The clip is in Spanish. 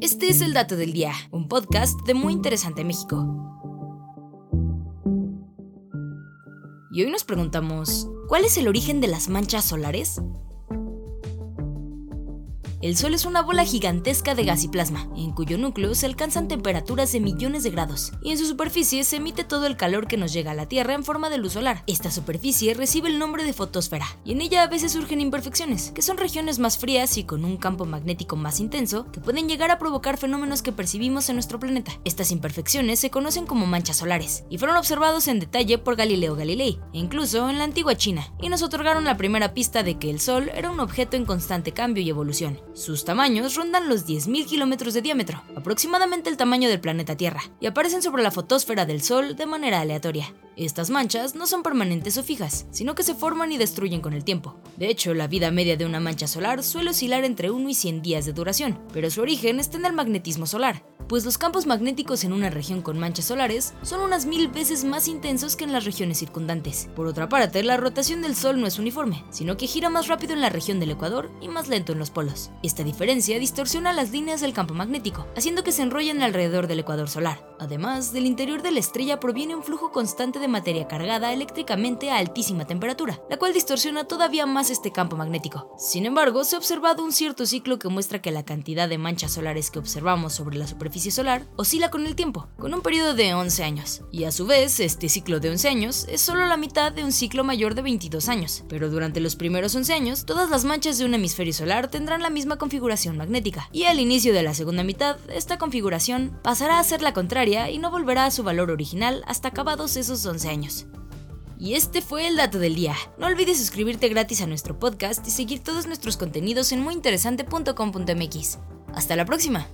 Este es el Dato del Día, un podcast de Muy Interesante México. Y hoy nos preguntamos, ¿cuál es el origen de las manchas solares? El Sol es una bola gigantesca de gas y plasma, en cuyo núcleo se alcanzan temperaturas de millones de grados, y en su superficie se emite todo el calor que nos llega a la Tierra en forma de luz solar. Esta superficie recibe el nombre de fotosfera, y en ella a veces surgen imperfecciones, que son regiones más frías y con un campo magnético más intenso, que pueden llegar a provocar fenómenos que percibimos en nuestro planeta. Estas imperfecciones se conocen como manchas solares, y fueron observados en detalle por Galileo Galilei, e incluso en la antigua China, y nos otorgaron la primera pista de que el Sol era un objeto en constante cambio y evolución. Sus tamaños rondan los 10.000 kilómetros de diámetro, aproximadamente el tamaño del planeta Tierra, y aparecen sobre la fotósfera del Sol de manera aleatoria. Estas manchas no son permanentes o fijas, sino que se forman y destruyen con el tiempo. De hecho, la vida media de una mancha solar suele oscilar entre 1 y 100 días de duración, pero su origen está en el magnetismo solar, pues los campos magnéticos en una región con manchas solares son unas mil veces más intensos que en las regiones circundantes. Por otra parte, la rotación del Sol no es uniforme, sino que gira más rápido en la región del Ecuador y más lento en los polos. Esta diferencia distorsiona las líneas del campo magnético, haciendo que se enrollen alrededor del ecuador solar. Además, del interior de la estrella proviene un flujo constante de materia cargada eléctricamente a altísima temperatura, la cual distorsiona todavía más este campo magnético. Sin embargo, se ha observado un cierto ciclo que muestra que la cantidad de manchas solares que observamos sobre la superficie solar oscila con el tiempo, con un periodo de 11 años. Y a su vez, este ciclo de 11 años es solo la mitad de un ciclo mayor de 22 años. Pero durante los primeros 11 años, todas las manchas de un hemisferio solar tendrán la misma configuración magnética. Y al inicio de la segunda mitad, esta configuración pasará a ser la contraria y no volverá a su valor original hasta acabados esos 11 años. Y este fue el dato del día. No olvides suscribirte gratis a nuestro podcast y seguir todos nuestros contenidos en muyinteresante.com.mx. Hasta la próxima.